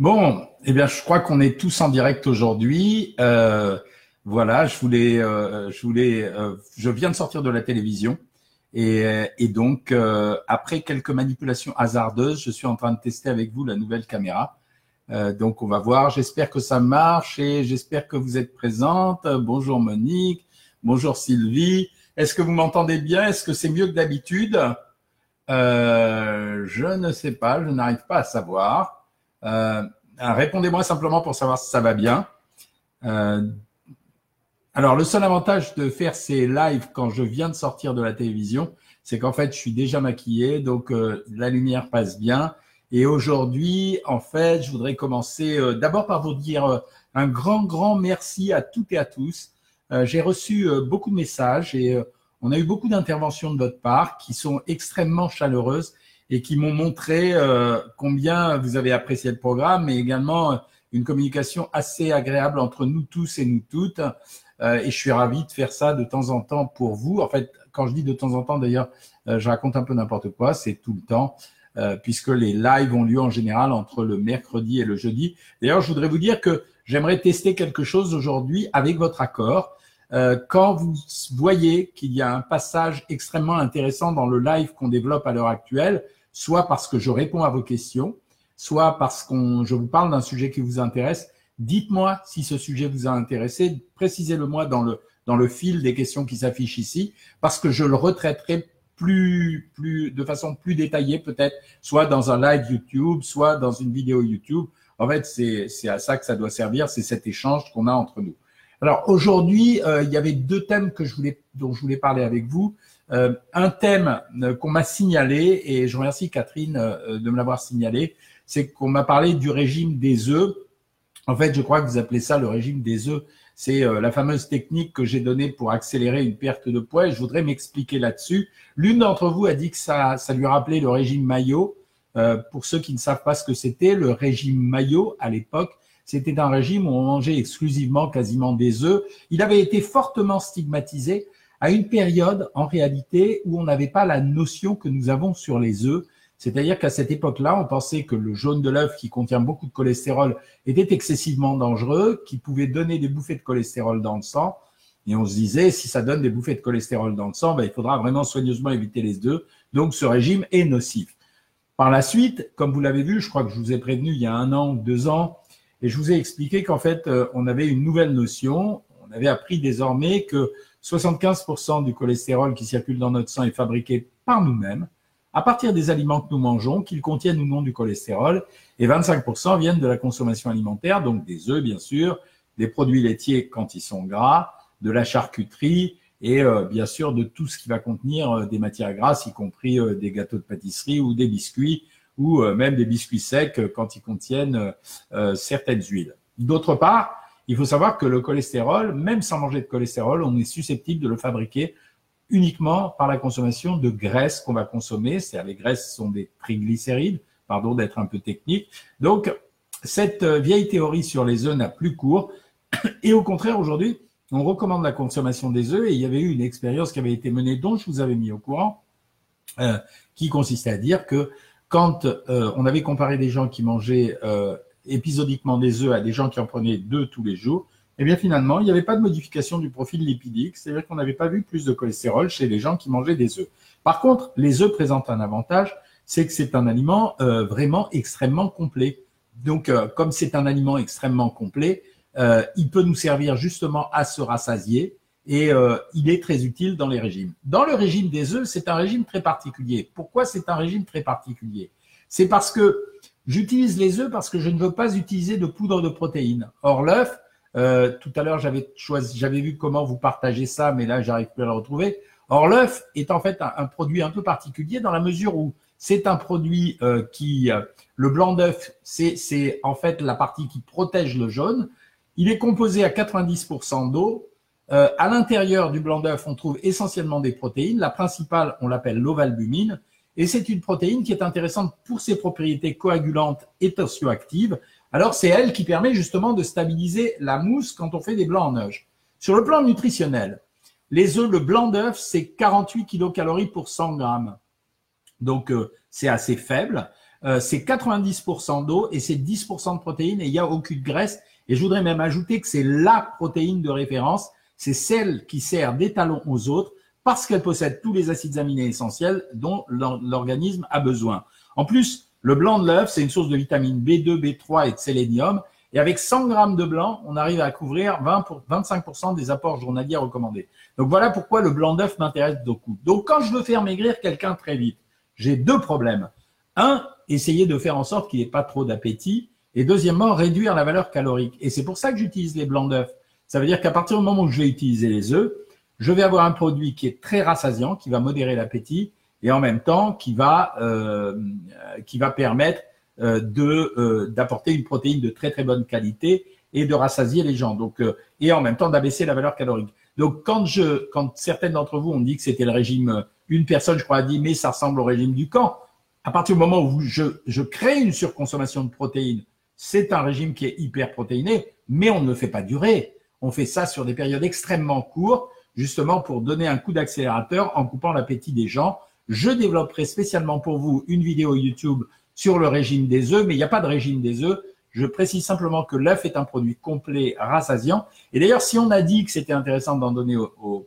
Bon, eh bien, je crois qu'on est tous en direct aujourd'hui. Euh, voilà, je voulais, euh, je voulais, euh, je viens de sortir de la télévision et, et donc après quelques manipulations hasardeuses, je suis en train de tester avec vous la nouvelle caméra. donc on va voir. J'espère que ça marche et j'espère que vous êtes présente. Bonjour Monique, bonjour Sylvie. Est-ce que vous m'entendez bien? Est-ce que c'est mieux que d'habitude? Je ne sais pas, je n'arrive pas à savoir. Euh, répondez-moi simplement pour savoir si ça va bien. Euh, alors, le seul avantage de faire ces lives quand je viens de sortir de la télévision, c'est qu'en fait, je suis déjà maquillé, donc euh, la lumière passe bien. Et aujourd'hui, en fait, je voudrais commencer d'abord par vous dire un grand, grand merci à toutes et à tous. J'ai reçu beaucoup de messages et on a eu beaucoup d'interventions de votre part qui sont extrêmement chaleureuses et qui m'ont montré euh, combien vous avez apprécié le programme, mais également euh, une communication assez agréable entre nous tous et nous toutes. Euh, et je suis ravi de faire ça de temps en temps pour vous. En fait, quand je dis de temps en temps, d'ailleurs, je raconte un peu n'importe quoi, c'est tout le temps. puisque les lives ont lieu en général entre le mercredi et le jeudi. D'ailleurs, je voudrais vous dire que j'aimerais tester quelque chose aujourd'hui avec votre accord. quand vous voyez qu'il y a un passage extrêmement intéressant dans le live qu'on développe à l'heure actuelle, soit parce que je réponds à vos questions, soit parce que je vous parle d'un sujet qui vous intéresse. Dites-moi si ce sujet vous a intéressé, précisez-le moi dans le, dans le fil des questions qui s'affichent ici, parce que je le retraiterai plus, plus, de façon plus détaillée peut-être, soit dans un live YouTube, soit dans une vidéo YouTube. En fait, c'est à ça que ça doit servir, c'est cet échange qu'on a entre nous. Alors aujourd'hui, euh, il y avait deux thèmes que je voulais, dont je voulais parler avec vous. Euh, un thème euh, qu'on m'a signalé, et je remercie Catherine de me l'avoir signalé, c'est qu'on m'a parlé du régime des œufs. En fait, je crois que vous appelez ça le régime des œufs. C'est la fameuse technique que j'ai donnée pour accélérer une perte de poids je voudrais m'expliquer là-dessus. L'une d'entre vous a dit que ça, ça lui rappelait le régime maillot. pour ceux qui ne savent pas ce que c'était, le régime maillot à l'époque, c'était un régime où on mangeait exclusivement quasiment des œufs. Il avait été fortement stigmatisé à une période, en réalité, où on n'avait pas la notion que nous avons sur les œufs. C'est-à-dire qu'à cette époque-là, on pensait que le jaune de l'œuf, qui contient beaucoup de cholestérol, était excessivement dangereux, qui pouvait donner des bouffées de cholestérol dans le sang. Et on se disait, si ça donne des bouffées de cholestérol dans le sang, ben, il faudra vraiment soigneusement éviter les œufs. Donc, ce régime est nocif. Par la suite, comme vous l'avez vu, je crois que je vous ai prévenu il y a un an ou deux ans, et je vous ai expliqué qu'en fait, euh, on avait une nouvelle notion. On avait appris désormais que 75% du cholestérol qui circule dans notre sang est fabriqué par nous-mêmes, à partir des aliments que nous mangeons, qu'ils contiennent ou non du cholestérol, et 25% viennent de la consommation alimentaire, donc des œufs bien sûr, des produits laitiers quand ils sont gras, de la charcuterie et euh, bien sûr de tout ce qui va contenir euh, des matières grasses, y compris des gâteaux de pâtisserie ou des biscuits ou même des biscuits secs quand ils contiennent certaines huiles. D'autre part, il faut savoir que le cholestérol, même sans manger de cholestérol, on est susceptible de le fabriquer uniquement par la consommation de graisses qu'on va consommer. C'est-à-dire les graisses sont des triglycérides, pardon d'être un peu technique. Donc, cette euh, vieille théorie sur les œufs n'a plus cours. Et au contraire, aujourd'hui, on recommande la consommation des œufs. Et il y avait eu une expérience qui avait été menée, dont je vous avais mis au courant, euh, qui consistait à dire que quand euh, on avait comparé des gens qui mangeaient épisodiquement des œufs à des gens qui en prenaient deux tous les jours, eh bien finalement, il n'y avait pas de modification du profil lipidique, c'est-à-dire qu'on n'avait pas vu plus de cholestérol chez les gens qui mangeaient des œufs. Par contre, les œufs présentent un avantage, c'est que c'est un aliment euh, vraiment extrêmement complet. Donc, euh, comme c'est un aliment extrêmement complet, euh, il peut nous servir justement à se rassasier et il est très utile dans les régimes. Dans le régime des œufs, c'est un régime très particulier. Pourquoi c'est un régime très particulier? C'est parce que J'utilise les œufs parce que je ne veux pas utiliser de poudre de protéines. Or, l'œuf, euh, tout à l'heure, j'avais choisi, j'avais vu comment vous partagez ça, mais là, j'arrive plus à le retrouver. Or, l'œuf est en fait un, produit un peu particulier dans la mesure où c'est un produit euh, qui, euh, le blanc d'œuf, c'est en fait la partie qui protège le jaune. Il est composé à 90% d'eau. À l'intérieur du blanc d'œuf, on trouve essentiellement des protéines. La principale, on l'appelle l'ovalbumine. Et c'est une protéine qui est intéressante pour ses propriétés coagulantes et tensioactives. Alors, c'est elle qui permet justement de stabiliser la mousse quand on fait des blancs en neige. Sur le plan nutritionnel, les œufs, le blanc d'œuf, c'est 48 kilocalories pour 100 grammes. Donc, euh, c'est assez faible. euh, c'est 90% d'eau et c'est 10% de protéines et il n'y a aucune graisse. Et je voudrais même ajouter que c'est la protéine de référence, c'est celle qui sert d'étalon aux autres parce qu'elle possède tous les acides aminés essentiels dont l'organisme a besoin. En plus, le blanc de l'œuf, c'est une source de vitamine B2, B3 et de sélénium. Et avec 100 grammes de blanc, on arrive à couvrir 20 pour 25% des apports journaliers recommandés. Donc voilà pourquoi le blanc d'œuf m'intéresse beaucoup. Donc quand je veux faire maigrir quelqu'un très vite, j'ai deux problèmes. Un, essayer de faire en sorte qu'il n'ait pas trop d'appétit. Et deuxièmement, réduire la valeur calorique. Et c'est pour ça que j'utilise les blancs d'œufs. Ça veut dire qu'à partir du moment où je vais utiliser les œufs, je vais avoir un produit qui est très rassasiant, qui va modérer l'appétit et en même temps qui va, euh, qui va permettre euh, de euh, d'apporter une protéine de très très bonne qualité et de rassasier les gens. Donc euh, et en même temps d'abaisser la valeur calorique. Donc quand je quand certaines d'entre vous ont dit que c'était le régime une personne je crois a dit mais ça ressemble au régime du camp. À partir du moment où je, je crée une surconsommation de protéines, c'est un régime qui est hyper protéiné, mais on ne le fait pas durer. On fait ça sur des périodes extrêmement courtes, justement pour donner un coup d'accélérateur en coupant l'appétit des gens. Je développerai spécialement pour vous une vidéo YouTube sur le régime des œufs, mais il n'y a pas de régime des œufs. Je précise simplement que l'œuf est un produit complet, rassasiant. Et d'ailleurs, si on a dit que c'était intéressant d'en donner aux,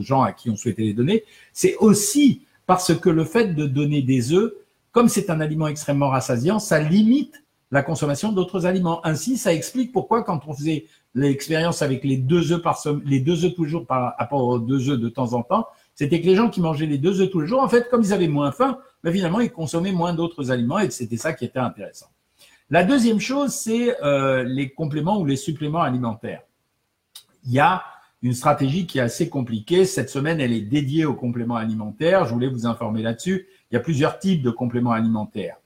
gens à qui on souhaitait les donner, c'est aussi parce que le fait de donner des œufs, comme c'est un aliment extrêmement rassasiant, ça limite la consommation d'autres aliments. Ainsi, ça explique pourquoi quand on faisait l'expérience avec les deux œufs par les deux œufs tous les jours par rapport aux deux œufs de temps en temps, c'était que les gens qui mangeaient les deux œufs tous les jours, en fait, comme ils avaient moins faim, mais finalement, ils consommaient moins d'autres aliments et c'était ça qui était intéressant. La deuxième chose, c'est euh, les compléments ou les suppléments alimentaires. Il y a une stratégie qui est assez compliquée. Cette semaine, elle est dédiée aux compléments alimentaires. Je voulais vous informer là-dessus. Il y a plusieurs types de compléments alimentaires.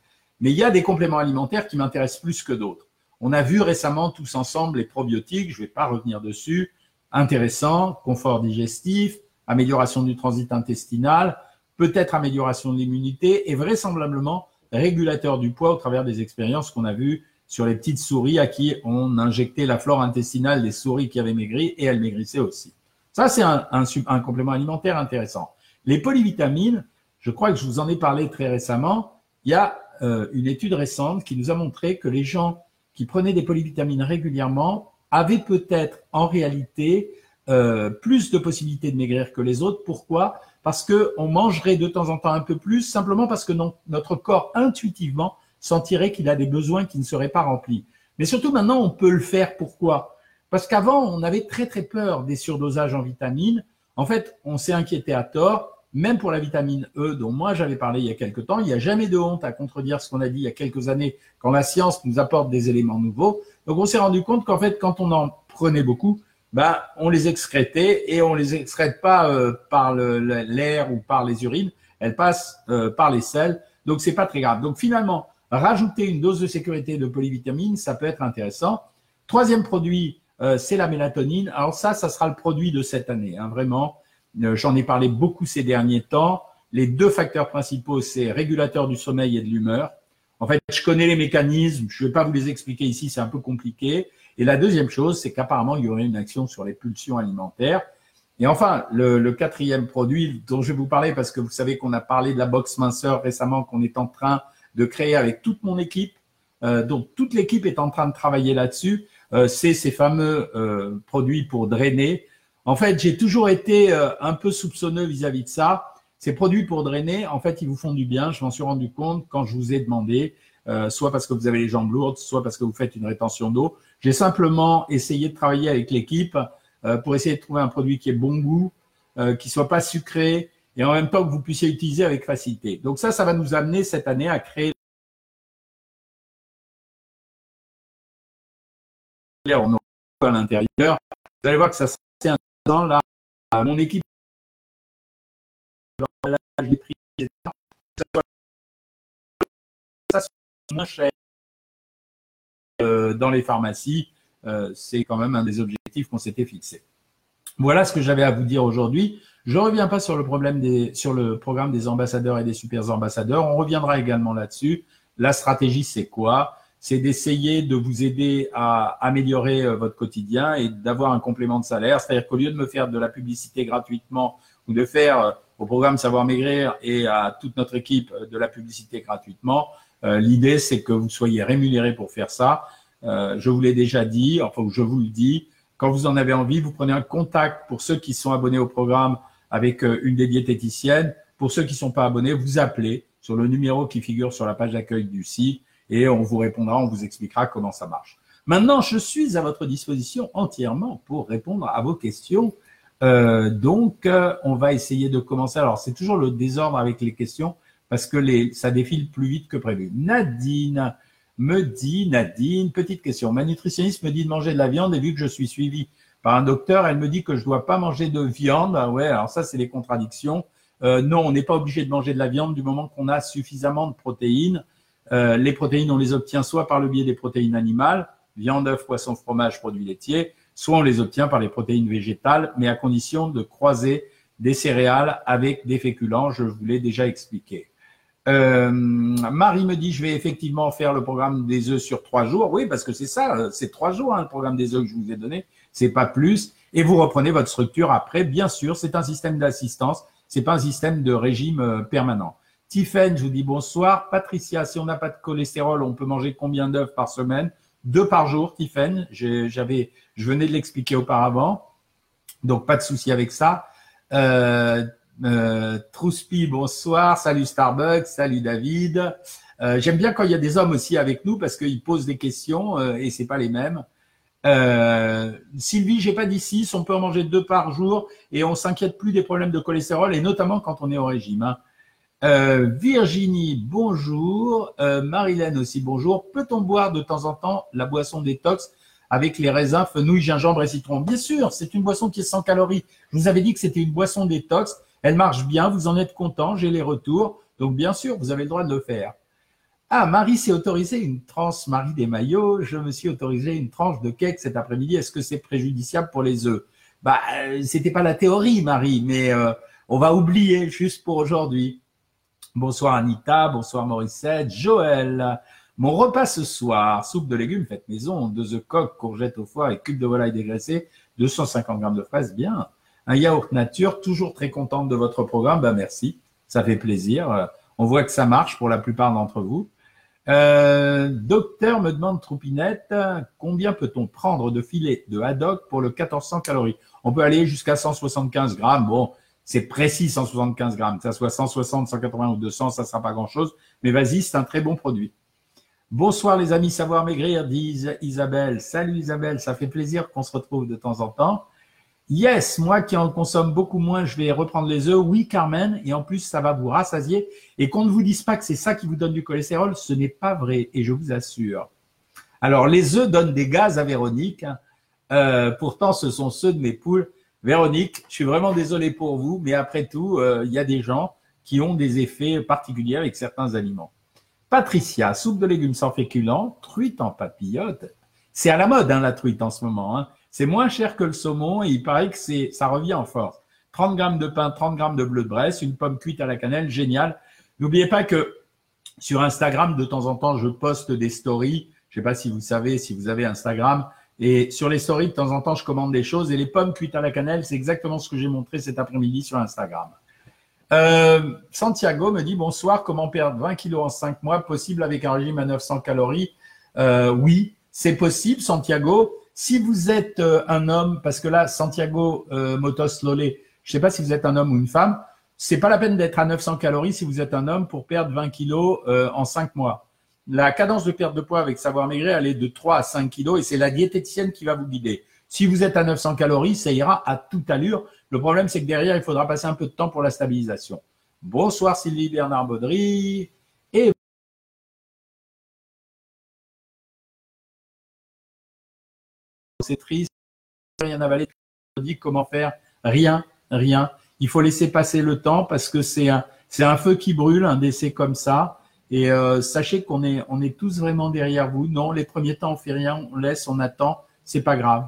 Mais il y a des compléments alimentaires qui m'intéressent plus que d'autres. On a vu récemment tous ensemble les probiotiques, je ne vais pas revenir dessus. Intéressant, confort digestif, amélioration du transit intestinal, peut-être amélioration de l'immunité et vraisemblablement régulateur du poids au travers des expériences qu'on a vues sur les petites souris à qui on injectait la flore intestinale des souris qui avaient maigri et elles maigrissaient aussi. Ça, c'est un, un, complément alimentaire intéressant. Les polyvitamines, je crois que je vous en ai parlé très récemment, il y a euh, une étude récente qui nous a montré que les gens qui prenaient des polyvitamines régulièrement avaient peut-être en réalité euh, plus de possibilités de maigrir que les autres. Pourquoi? Parce que on mangerait de temps en temps un peu plus, simplement parce que notre corps intuitivement sentirait qu'il a des besoins qui ne seraient pas remplis. Mais surtout maintenant, on peut le faire. Pourquoi? Parce qu'avant, on avait très très peur des surdosages en vitamines. En fait, on s'est inquiété à tort, même pour la vitamine E, dont moi j'avais parlé il y a quelque temps. Il n'y a jamais de honte à contredire ce qu'on a dit il y a quelques années quand la science nous apporte des éléments nouveaux. Donc on s'est rendu compte qu'en fait, quand on en prenait beaucoup, ben, on les excrétait et on les excrète pas euh, par l'air ou par les urines, elles passent euh, par les selles, donc c'est pas très grave. Donc finalement, rajouter une dose de sécurité de polyvitamine, ça peut être intéressant. Troisième produit, euh, c'est la mélatonine. Alors ça, ça sera le produit de cette année, hein, vraiment. J'en ai parlé beaucoup ces derniers temps. Les deux facteurs principaux, c'est régulateur du sommeil et de l'humeur. En fait, je connais les mécanismes, je ne vais pas vous les expliquer ici, c'est un peu compliqué. Et la deuxième chose, c'est qu'apparemment, il y aurait une action sur les pulsions alimentaires. Et enfin, le, quatrième produit dont je vais vous parler, parce que vous savez qu'on a parlé de la box minceur récemment, qu'on est en train de créer avec toute mon équipe. Euh, donc, toute l'équipe est en train de travailler là-dessus. Euh, c'est ces fameux euh, produits pour drainer. En fait, j'ai toujours été euh, un peu soupçonneux vis-à-vis -vis de ça. Ces produits pour drainer, en fait, ils vous font du bien. Je m'en suis rendu compte quand je vous ai demandé. Euh, soit parce que vous avez les jambes lourdes, soit parce que vous faites une rétention d'eau. J'ai simplement essayé de travailler avec l'équipe euh, pour essayer de trouver un produit qui ait bon goût, euh, qui soit pas sucré et en même temps que vous puissiez utiliser avec facilité. Donc ça, ça va nous amener cette année à créer à l'intérieur. Vous allez voir que ça intéressant là. Mon équipe moins cher euh, dans les pharmacies. Euh, c'est quand même un des objectifs qu'on s'était fixé. Voilà ce que j'avais à vous dire aujourd'hui. Je ne reviens pas sur le problème des, sur le programme des ambassadeurs et des super ambassadeurs. On reviendra également là-dessus. La stratégie, c'est quoi? C'est d'essayer de vous aider à améliorer euh, votre quotidien et d'avoir un complément de salaire. C'est-à-dire qu'au lieu de me faire de la publicité gratuitement ou de faire au programme Savoir Maigrir et à toute notre équipe de la publicité gratuitement. L'idée, c'est que vous soyez rémunérés pour faire ça. je vous l'ai déjà dit, enfin, je vous le dis. Quand vous en avez envie, vous prenez un contact pour ceux qui sont abonnés au programme avec une des diététiciennes. Pour ceux qui ne sont pas abonnés, vous appelez sur le numéro qui figure sur la page d'accueil du site et on vous répondra, on vous expliquera comment ça marche. Maintenant, je suis à votre disposition entièrement pour répondre à vos questions. Euh, donc, euh, on va essayer de commencer. Alors, c'est toujours le désordre avec les questions parce que ça défile plus vite que prévu. Nadine me dit, Nadine, petite question. Ma nutritionniste me dit de manger de la viande et vu que je suis suivi par un docteur, elle me dit que je dois pas manger de viande. Ah ouais, alors ça, c'est les contradictions. Euh, non, on n'est pas obligé de manger de la viande du moment qu'on a suffisamment de protéines. Euh, les protéines, on les obtient soit par le biais des protéines animales, viande, œufs, poisson, fromage, produits laitiers, soit on les obtient par les protéines végétales, mais à condition de croiser des céréales avec des féculents. Je vous l'ai déjà expliqué. Euh, Marie me dit, je vais effectivement faire le programme des œufs sur trois jours. Oui, parce que c'est ça, c'est trois jours hein, le programme des œufs que je vous ai donné. C'est pas plus. Et vous reprenez votre structure après. Bien sûr, c'est un système d'assistance. C'est pas un système de régime euh, permanent. Tiffen, je vous dis bonsoir. Patricia, si on n'a pas de cholestérol, on peut manger combien d'œufs par semaine? Deux par jour. J'avais, je venais de l'expliquer auparavant. Donc, pas de souci avec ça. Euh, euh, Trouspi, bonsoir. Salut Starbucks. Salut David. Euh, J'aime bien quand il y a des hommes aussi avec nous parce qu'ils posent des questions euh, et c'est pas les mêmes. Euh, Sylvie, j'ai pas dit 6, on peut en manger deux par jour et on s'inquiète plus des problèmes de cholestérol et notamment quand on est au régime. Hein. Euh, Virginie, bonjour. Euh, Marilène aussi, bonjour. Peut-on boire de temps en temps la boisson détox avec les raisins, fenouil, gingembre et citron? Bien sûr, c'est une boisson qui est sans calories. Je vous avais dit que c'était une boisson détox. Elle marche bien, vous en êtes content, j'ai les retours. Donc bien sûr, vous avez le droit de le faire. Ah, Marie s'est autorisée une tranche, Marie des maillots, je me suis autorisé une tranche de cake cet après-midi. Est-ce que c'est préjudiciable pour les œufs? Bah, euh, c'était pas la théorie, Marie, mais euh, on va oublier juste pour aujourd'hui. Bonsoir Anita, bonsoir Morissette, Joël. Mon repas ce soir, soupe de légumes faite maison, deux œufs coques, courgettes au foie et cube de volaille dégraissée, 250 grammes de fraises, bien. Un yaourt nature, toujours très contente de votre programme, bah merci, ça fait plaisir. On voit que ça marche pour la plupart d'entre vous. Euh, docteur me demande Troupinette, combien peut-on prendre de filet de haddock pour le 1400 calories? On peut aller jusqu'à 175 grammes. Bon, c'est précis 175 grammes. Que ça soit 160, 180 ou 200, ça sera pas grand-chose. Mais vas-y, c'est un très bon produit. Bonsoir les amis Savoir Maigrir, dit Isabelle. Salut Isabelle, ça fait plaisir qu'on se retrouve de temps en temps. Yes, moi qui en consomme beaucoup moins, je vais reprendre les œufs. Oui, Carmen. Et en plus, ça va vous rassasier. Et qu'on ne vous dise pas que c'est ça qui vous donne du cholestérol, ce n'est pas vrai. Et je vous assure. Alors, les œufs donnent des gaz à Véronique. Euh, pourtant, ce sont ceux de mes poules. Véronique, je suis vraiment désolé pour vous, mais après tout, euh, il y a des gens qui ont des effets particuliers avec certains aliments. Patricia, soupe de légumes sans féculents, truite en papillote. C'est à la mode, hein, la truite en ce moment. Hein. C'est moins cher que le saumon et il paraît que ça revient en force. 30 grammes de pain, 30 grammes de bleu de Bresse, une pomme cuite à la cannelle, génial. N'oubliez pas que sur Instagram, de temps en temps, je poste des stories. Je sais pas si vous savez, si vous avez Instagram. Et sur les stories, de temps en temps, je commande des choses. Et les pommes cuites à la cannelle, c'est exactement ce que j'ai montré cet après-midi sur Instagram. Euh, Santiago me dit bonsoir, comment perdre 20 kilos en 5 mois, possible avec un régime à 900 calories? Euh, Oui, c'est possible, Santiago. Si vous êtes euh, un homme, parce que là, Santiago Motos Lolé, je ne sais pas si vous êtes un homme ou une femme, c'est pas la peine d'être à 900 calories si vous êtes un homme pour perdre 20 kilos en 5 mois. La cadence de perte de poids avec Savoir Maigrir, elle est de 3 à 5 kilos et c'est la diététicienne qui va vous guider. Si vous êtes à 900 calories, ça ira à toute allure. Le problème, c'est que derrière, il faudra passer un peu de temps pour la stabilisation. Bonsoir Sylvie Bernard Baudry. Et c'est triste, rien avaler. dit comment faire Rien, rien. Il faut laisser passer le temps parce que c'est un, c'est un feu qui brûle, un décès comme ça. Et euh, sachez qu'on est, on est tous vraiment derrière vous. Non, les premiers temps, on fait rien, on laisse, on attend, c'est pas grave.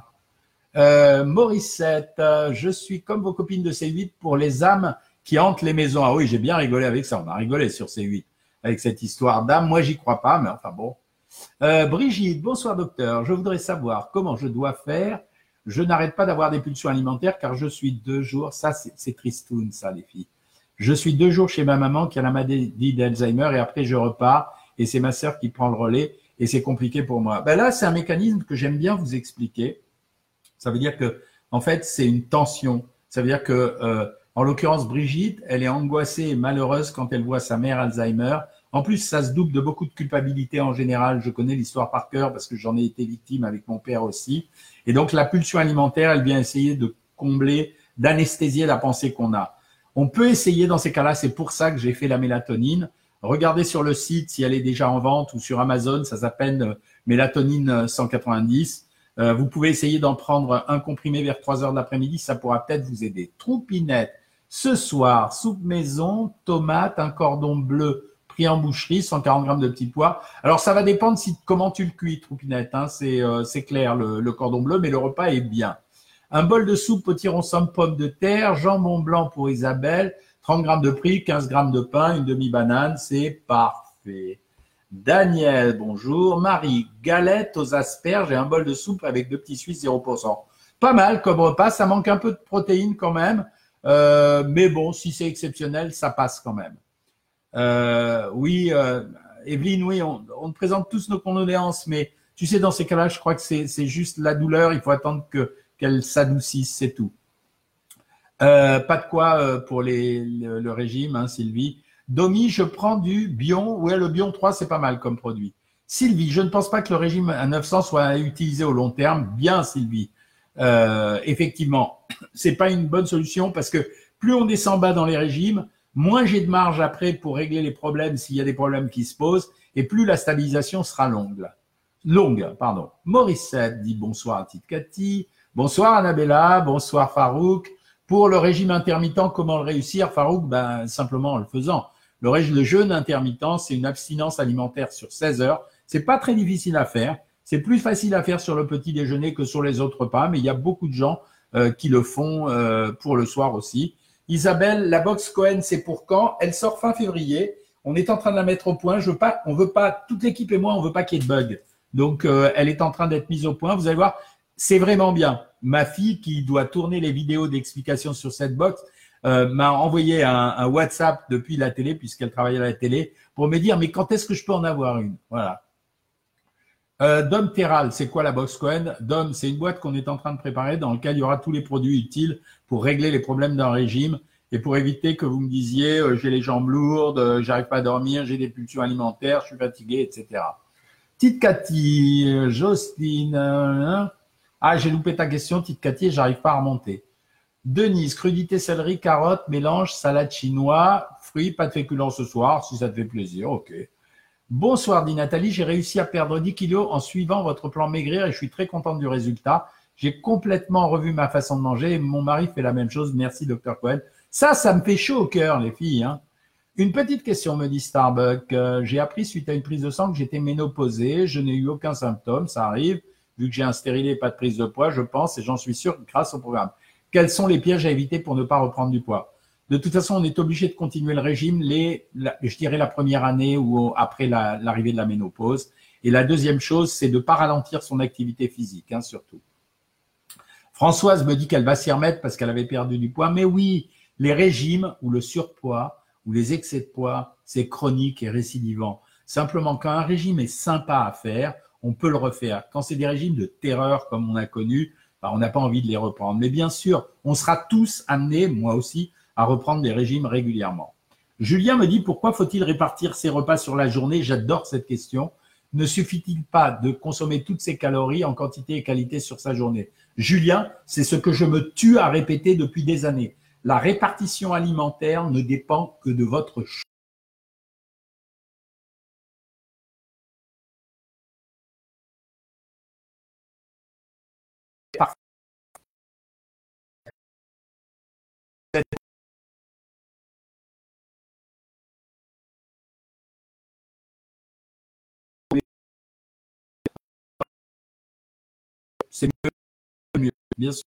Euh, Morissette, euh, je suis comme vos copines de C8 pour les âmes qui hantent les maisons. Ah oui, j'ai bien rigolé avec ça. On a rigolé sur C8 avec cette histoire d'âme. Moi, j'y crois pas, mais enfin bon, euh, Brigitte, bonsoir docteur. Je voudrais savoir comment je dois faire. Je n'arrête pas d'avoir des pulsions alimentaires car je suis deux jours. Ça, c'est tristoun, ça, les filles. Je suis deux jours chez ma maman qui a la maladie d'Alzheimer et après je repars et c'est ma sœur qui prend le relais et c'est compliqué pour moi. Ben là, c'est un mécanisme que j'aime bien vous expliquer. Ça veut dire que, en fait, c'est une tension. Ça veut dire que, euh, en l'occurrence, Brigitte, elle est angoissée et malheureuse quand elle voit sa mère Alzheimer. En plus, ça se double de beaucoup de culpabilité en général. Je connais l'histoire par cœur parce que j'en ai été victime avec mon père aussi. Et donc, la pulsion alimentaire, elle vient essayer de combler, d'anesthésier la pensée qu'on a. On peut essayer dans ces cas-là, c'est pour ça que j'ai fait la mélatonine. Regardez sur le site si elle est déjà en vente ou sur Amazon, ça s'appelle euh, mélatonine 190. Euh, vous pouvez essayer d'en prendre un comprimé vers 3 heures de l'après-midi, ça pourra peut-être vous aider. Troupinette, ce soir, soupe maison, tomate, un cordon bleu pris en boucherie, 140 grammes de petits pois. Alors ça va dépendre si comment tu le cuis, Troupinette. Hein. Euh, c'est clair le, le, cordon bleu, mais le repas est bien. Un bol de soupe potiron sans pommes de terre, jambon blanc pour Isabelle, 30 grammes de prix, 15 grammes de pain, une demi-banane, c'est parfait. Daniel, bonjour. Marie, galette aux asperges et un bol de soupe avec deux petits Suisses 0%. Pas mal comme repas, ça manque un peu de protéines quand même. Euh, mais bon, si c'est exceptionnel, ça passe quand même. Euh, oui, euh, Evelyne, oui, on, on, présente tous nos condoléances, mais tu sais, dans ces cas-là, je crois que c'est juste la douleur. Il faut attendre que qu'elle s'adoucisse, c'est tout. Euh, pas de quoi euh, pour le, régime, hein, Sylvie. Domi, je prends du Bion. Ouais, le Bion 3, c'est pas mal comme produit. Sylvie, je ne pense pas que le régime à 900 soit utilisé au long terme. Bien, Sylvie. Euh, effectivement, c'est pas une bonne solution parce que plus on descend bas dans les régimes, moins j'ai de marge après pour régler les problèmes s'il y a des problèmes qui se posent et plus la stabilisation sera longue. Longue, pardon. Morissette dit bonsoir à Tite Cathy. Bonsoir Annabella, bonsoir Farouk. Pour le régime intermittent, comment le réussir, Farouk ben, Simplement en le faisant. Le, régime, le jeûne intermittent, c'est une abstinence alimentaire sur 16 heures. C'est pas très difficile à faire. C'est plus facile à faire sur le petit déjeuner que sur les autres repas, mais il y a beaucoup de gens euh, qui le font euh, pour le soir aussi. Isabelle, la box Cohen, c'est pour quand? Elle sort fin février. On est en train de la mettre au point. Je veux pas, on veut pas, toute l'équipe et moi, on veut pas qu'il y ait de bugs. Donc, euh, elle est en train d'être mise au point. Vous allez voir, c'est vraiment bien. Ma fille qui doit tourner les vidéos d'explication sur cette box euh, m'a envoyé un, WhatsApp depuis la télé, puisqu'elle travaille à la télé, pour me dire mais quand est-ce que je peux en avoir une? Voilà. Euh, Dom Terral, c'est quoi la box Cohen? Dom, c'est une boîte qu'on est en train de préparer dans laquelle il y aura tous les produits utiles pour régler les problèmes d'un régime et pour éviter que vous me disiez euh, j'ai les jambes lourdes, j'arrive pas à dormir, j'ai des pulsions alimentaires, je suis fatigué, etc. Tite Cathy, Jocelyne, hein ah, j'ai loupé ta question, petite Cathy, j'arrive pas à remonter. Denise, crudité, céleri, carotte, mélange, salade chinois, fruits, pas de féculents ce soir, si ça te fait plaisir, ok. Bonsoir, dit Nathalie, j'ai réussi à perdre 10 kilos en suivant votre plan maigrir et je suis très contente du résultat. J'ai complètement revu ma façon de manger et mon mari fait la même chose. Merci, docteur Cohen. Ça, ça me fait chaud au cœur, les filles. Hein. Une petite question, me dit Starbuck. Euh, j'ai appris suite à une prise de sang que j'étais ménopausée. Je n'ai eu aucun symptôme, ça arrive vu que j'ai un stérilet, pas de prise de poids, je pense, et j'en suis sûr grâce au programme. Quels sont les pièges à éviter pour ne pas reprendre du poids? De toute façon, on est obligé de continuer le régime, les, je dirais la première année ou après l'arrivée de la ménopause. Et la deuxième chose, c'est de ne pas ralentir son activité physique, hein, surtout. Françoise me dit qu'elle va s'y remettre parce qu'elle avait perdu du poids. Mais oui, les régimes ou le surpoids ou les excès de poids, c'est chronique et récidivant. Simplement, quand un régime est sympa à faire, on peut le refaire. Quand c'est des régimes de terreur comme on a connu, bah, on n'a pas envie de les reprendre. Mais bien sûr, on sera tous amenés, moi aussi, à reprendre des régimes régulièrement. Julien me dit pourquoi faut-il répartir ses repas sur la journée? J'adore cette question. Ne suffit-il pas de consommer toutes ces calories en quantité et qualité sur sa journée? Julien, c'est ce que je me tue à répéter depuis des années. La répartition alimentaire ne dépend que de votre choix. C'est mieux, mieux, bien sûr.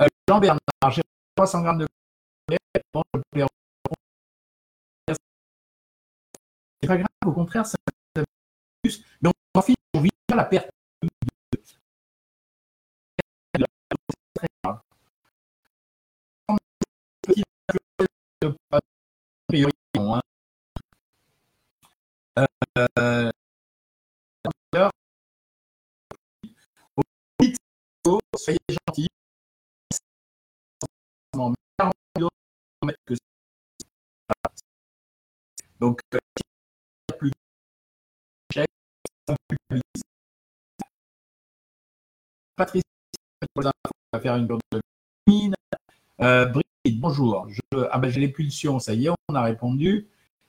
Euh, Jean Bernard, j'ai 300 grammes de bon, c'est pas grave, au contraire, c'est plus, mais on profite pour vivre la perte de hein. Euh, soyez gentils. Donc, euh, plus va faire une de mine. Euh, Bonjour. ah ben, j'ai les pulsions, ça y est, on a répondu.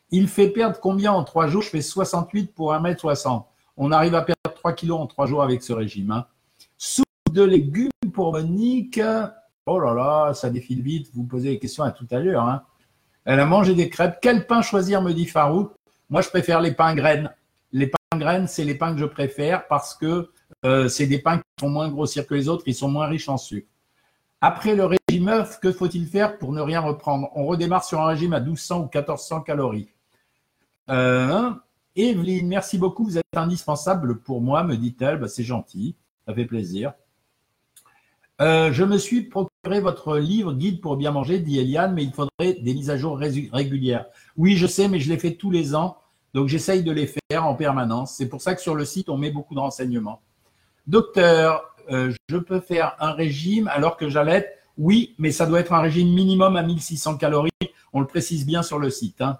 Il fait perdre combien en trois jours? Je fais 68 pour 1m60. On arrive à perdre 3 kilos en trois jours avec ce régime. Hein. Soupe de légumes pour Monique. Oh là là, ça défile vite. Vous posez des questions à tout à l'heure. Hein. Elle a mangé des crêpes. Quel pain choisir, me dit Farouk? Moi, je préfère les pains graines. Les pains graines, c'est les pains que je préfère parce que euh, c'est des pains qui font moins grossir que les autres, ils sont moins riches en sucre. Après le régime œuf, que faut-il faire pour ne rien reprendre? On redémarre sur un régime à 1200 ou 1400 calories. Euh, Evelyne, merci beaucoup, vous êtes indispensable pour moi, me dit-elle. Bah, c'est gentil, ça fait plaisir. Euh, je me suis procuré votre livre Guide pour bien manger, dit Eliane, mais il faudrait des mises à jour régulières. Oui, je sais, mais je les fais tous les ans, donc j'essaye de les faire en permanence. C'est pour ça que sur le site, on met beaucoup de renseignements. Docteur, euh, je peux faire un régime alors que j'allaite Oui, mais ça doit être un régime minimum à 1600 calories. On le précise bien sur le site. Hein.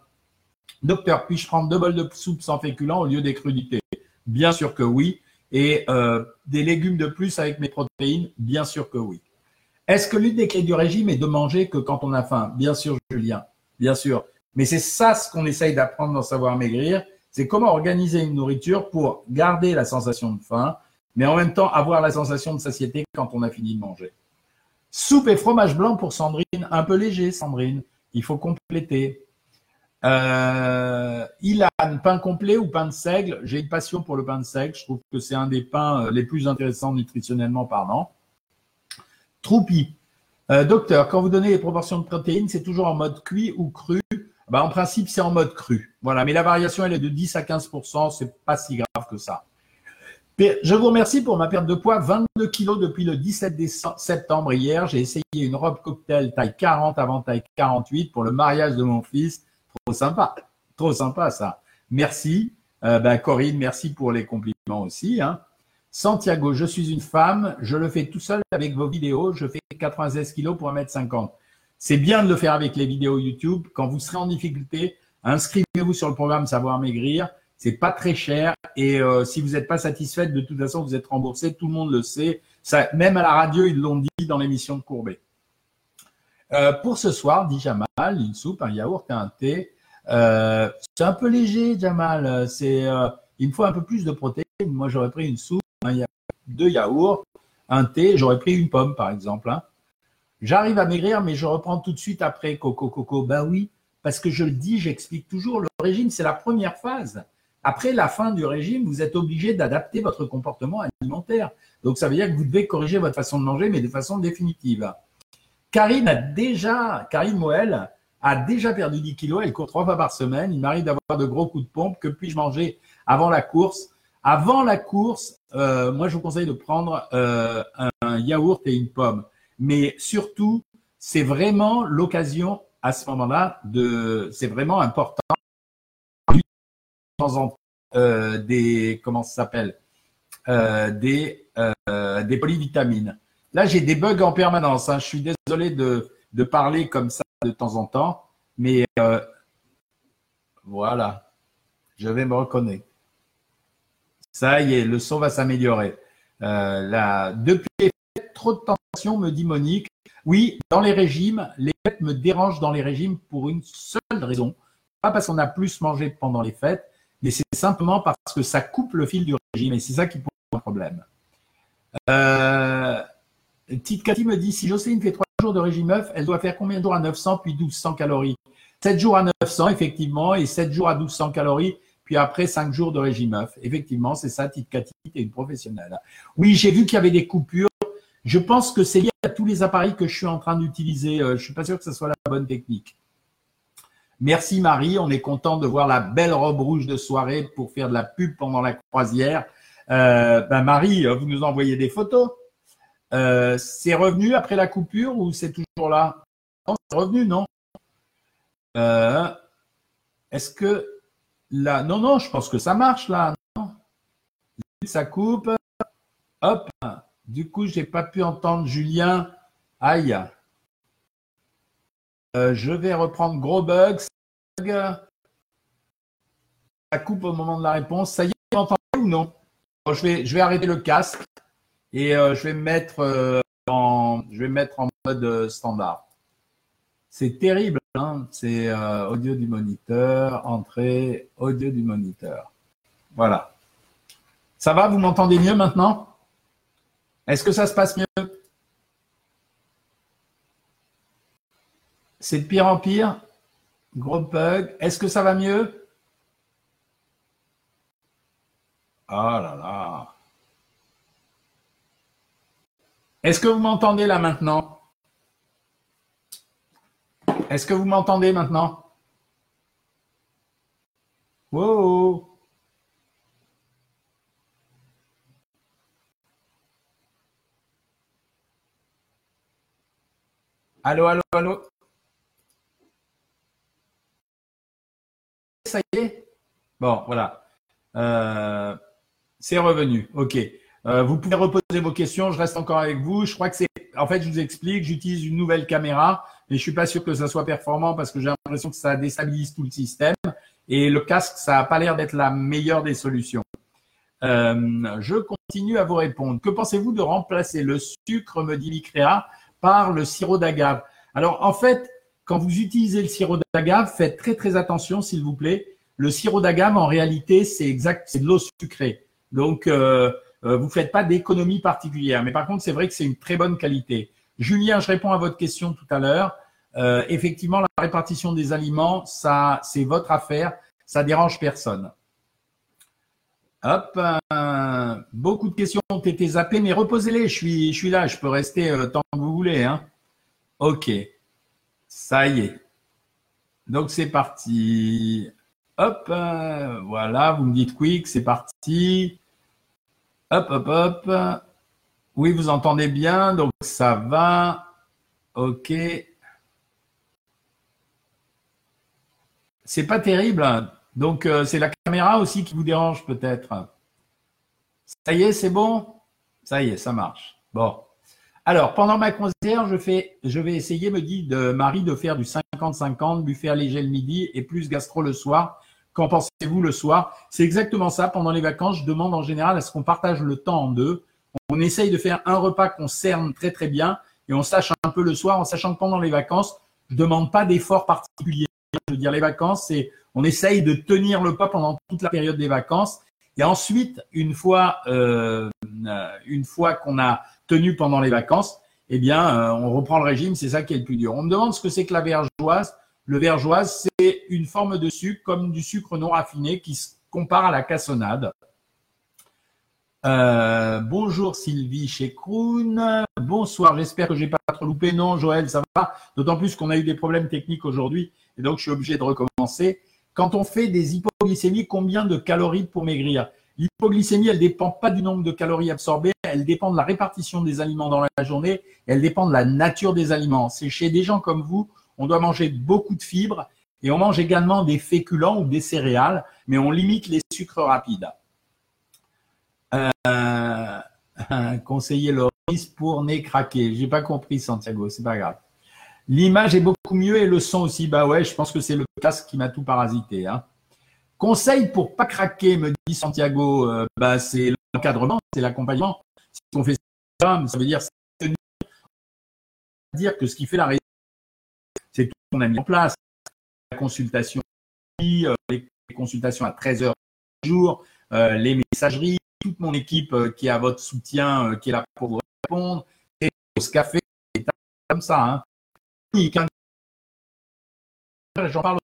Docteur, puis-je prendre deux bols de soupe sans féculents au lieu des crudités? Bien sûr que oui. Et euh, des légumes de plus avec mes protéines? Bien sûr que oui. Est-ce que l'une des clés du régime est de manger que quand on a faim? Bien sûr, Julien. Bien sûr. Mais c'est ça ce qu'on essaye d'apprendre dans Savoir Maigrir. C'est comment organiser une nourriture pour garder la sensation de faim, mais en même temps avoir la sensation de satiété quand on a fini de manger. Soupe et fromage blanc pour Sandrine, un peu léger Sandrine, il faut compléter. Euh, Ilan, pain complet ou pain de seigle? J'ai une passion pour le pain de seigle, je trouve que c'est un des pains euh, les plus intéressants nutritionnellement parlant. Troupi, euh, docteur, quand vous donnez les proportions de protéines, c'est toujours en mode cuit ou cru? Bah, En principe, c'est en mode cru. Voilà, mais la variation, elle est de 10 à 15% c'est pas si grave que ça. Je vous remercie pour ma perte de poids, 22 kilos depuis le 17 septembre hier. J'ai essayé une robe cocktail taille 40 avant taille 48 pour le mariage de mon fils. Trop sympa, trop sympa ça. Merci. Euh, ben, Corinne, merci pour les compliments aussi. Hein. Santiago, je suis une femme, je le fais tout seul avec vos vidéos, je fais 96 kilos pour 1m50. C'est bien de le faire avec les vidéos YouTube. Quand vous serez en difficulté, inscrivez-vous sur le programme Savoir Maigrir. C'est pas très cher et euh, si vous n'êtes pas satisfait, de toute façon, vous êtes remboursé. Tout le monde le sait. Même à la radio, ils l'ont dit dans l'émission de Courbet. Euh, pour ce soir, dit Jamal, une soupe, un yaourt un thé. Euh, c'est un peu léger, Jamal. C'est, il me faut un peu plus de protéines. Moi, j'aurais pris une soupe, deux yaourts, un thé. J'aurais pris une pomme, par exemple. Hein. J'arrive à maigrir, mais je reprends tout de suite après. Coco, coco. Ben oui, parce que je le dis, j'explique toujours. Le régime, c'est la première phase. Après la fin du régime, vous êtes obligé d'adapter votre comportement alimentaire. Donc ça veut dire que vous devez corriger votre façon de manger, mais de façon définitive. Karine a déjà, Karine Moël a déjà perdu 10 kilos. Elle court trois fois par semaine. Il m'arrive d'avoir de gros coups de pompe. Que puis-je manger avant la course? Avant la course, euh, moi je vous conseille de prendre euh, un yaourt et une pomme. Mais surtout, c'est vraiment l'occasion à ce moment-là de, c'est vraiment important en euh, des comment ça s'appelle euh, des euh, des polyvitamines. Là, j'ai des bugs en permanence. Hein. Je suis désolé de, de parler comme ça de temps en temps, mais voilà, je vais me reconnaître. Ça y est, le son va s'améliorer. Euh, depuis trop de tension, me dit Monique. Oui, dans les régimes, les fêtes me dérangent dans les régimes pour une seule raison. Pas parce qu'on a plus mangé pendant les fêtes, mais c'est simplement parce que ça coupe le fil du régime et c'est ça qui pose un problème. Euh, Tite Cathy me dit si Jocelyne fait trois jours de régime œuf, elle doit faire combien de jours à 900 puis 1200 calories? 7 jours à 900 effectivement et 7 jours à 1200 calories puis après 5 jours de régime œuf. Effectivement, c'est ça, Tite Cathy, tu une professionnelle. Oui, j'ai vu qu'il y avait des coupures. Je pense que c'est lié à tous les appareils que je suis en train d'utiliser. Euh, je suis pas sûr que ce soit la bonne technique. Merci Marie, on est content de voir la belle robe rouge de soirée pour faire de la pub pendant la croisière. Euh, ben Marie, vous nous envoyez des photos. Euh, c'est revenu après la coupure ou c'est toujours là? Non, c'est revenu, non euh, est-ce que là, non, non, je pense que ça marche là. Non ça coupe. Hop. Du coup, j'ai pas pu entendre Julien. Aïe. Euh, je vais reprendre gros bug. Ça coupe au moment de la réponse. Ça y est, vous m'entendez ou non? Je vais, arrêter le casque et euh, je vais me mettre euh, en, mettre en mode standard. C'est terrible, hein? C'est audio du moniteur, entrée, audio du moniteur. Voilà. Ça va, vous m'entendez mieux maintenant? Est-ce que ça se passe mieux? C'est de pire en pire? Gros bug. Est-ce que ça va mieux? Oh là là. Est-ce que vous m'entendez là maintenant? Est-ce que vous m'entendez maintenant? Wow. Allô, allô, allô? Ça y est Bon, voilà. Euh, c'est revenu. OK. Euh, vous pouvez reposer vos questions. Je reste encore avec vous. Je crois que c'est. En fait, je vous explique. J'utilise une nouvelle caméra, mais je suis pas sûr que ça soit performant parce que j'ai l'impression que ça déstabilise tout le système. Et le casque, ça n'a pas l'air d'être la meilleure des solutions. Euh, je continue à vous répondre. Que pensez-vous de remplacer le sucre, me dit Licrea, par le sirop d'agave Alors, en fait, quand vous utilisez le sirop d'agave, faites très très attention, s'il vous plaît. Le sirop d'agave, en réalité, c'est exact, c'est de l'eau sucrée. Donc, euh, euh vous faites pas d'économie particulière. Mais par contre, c'est vrai que c'est une très bonne qualité. Julien, je réponds à votre question tout à l'heure. Euh, effectivement, la répartition des aliments, ça, c'est votre affaire. Ça dérange personne. Hop, beaucoup de questions ont été zappées, mais reposez-les. Je suis, je suis là. Je peux rester tant que vous voulez. Hein. Ok. Ça y est. Donc c'est parti. Hop, euh, voilà, vous me dites quick, c'est parti. Hop, hop, hop. Oui, vous entendez bien, donc ça va. Ok. C'est pas terrible. Donc euh, c'est la caméra aussi qui vous dérange peut-être. Ça y est, c'est bon? Ça y est, ça marche. Bon. Alors, pendant ma concert, je, fais, je vais essayer, me dit de Marie, de faire du 50-50, buffet léger le midi et plus gastro le soir. Qu'en pensez-vous le soir? C'est exactement ça. Pendant les vacances, je demande en général à ce qu'on partage le temps en deux. On essaye de faire un repas qu'on cerne très très bien et on sache un peu le soir, en sachant que pendant les vacances, je demande pas d'effort particulier. Je veux dire, les vacances, c'est on essaye de tenir le pas pendant toute la période des vacances. Et ensuite, une fois, euh, une fois qu'on a pendant les vacances, eh bien, euh, on reprend le régime, c'est ça qui est le plus dur. On me demande ce que c'est que la vergeoise. Le vergeoise, c'est une forme de sucre comme du sucre non raffiné qui se compare à la cassonade. Euh, bonjour Sylvie chez Kroon. Bonsoir, j'espère que j'ai pas trop loupé. Non, Joël, ça va. D'autant plus qu'on a eu des problèmes techniques aujourd'hui et donc je suis obligé de recommencer. Quand on fait des hypoglycémies, combien de calories pour maigrir? L'hypoglycémie, elle dépend pas du nombre de calories absorbées, elle dépend de la répartition des aliments dans la journée, elle dépend de la nature des aliments. C'est chez des gens comme vous, on doit manger beaucoup de fibres et on mange également des féculents ou des céréales, mais on limite les sucres rapides. Euh, conseiller Loris pour nez craqué. J'ai pas compris Santiago, c'est pas grave. L'image est beaucoup mieux et le son aussi. Bah ouais, je pense que c'est le casque qui m'a tout parasité. Hein. Conseil pour pas craquer, me dit Santiago, euh, bah, c'est l'encadrement, c'est l'accompagnement. Si on fait ça, ça veut dire dire que ce qui fait la réussite, c'est tout ce qu'on a mis en place. La consultation, euh, les consultations à 13 heures par jour, euh, les messageries, toute mon équipe qui est à votre soutien, qui est là pour vous répondre, et ce café, comme ça. Hein. J'en parle,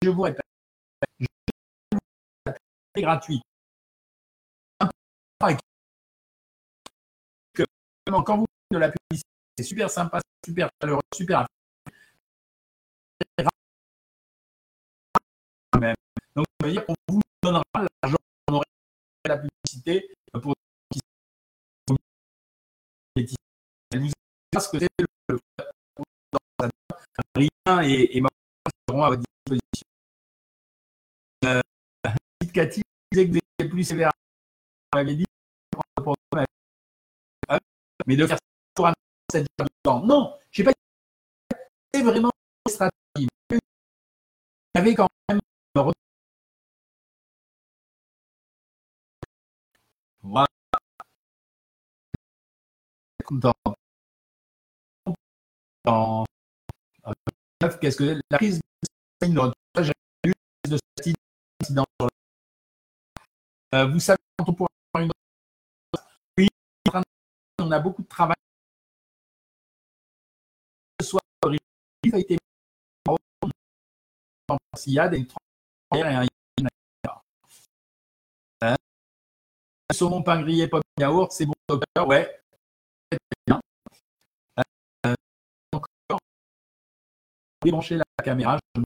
je vous répète gratuit. quand vous de la publicité, c'est super sympa, super chaleureux, super même. Donc, ça veut dire qu'on vous donnera l'argent, on aurait la publicité pour elle vous ce que c'est le rien et, et seront à votre disposition. Cathy disait que vous étiez plus sévère. Vous m'avez dit, mais de faire ça pour un. Non, je sais pas. C'est vraiment une voilà. La prise de de euh, vous savez quand on pourra une oui on a beaucoup de travail. Ce soit a été s'il y a des transferts hein? Saumon pain grillé pomme yaourt c'est bon docteur ouais. Bien. Euh, encore. Débrancher la caméra je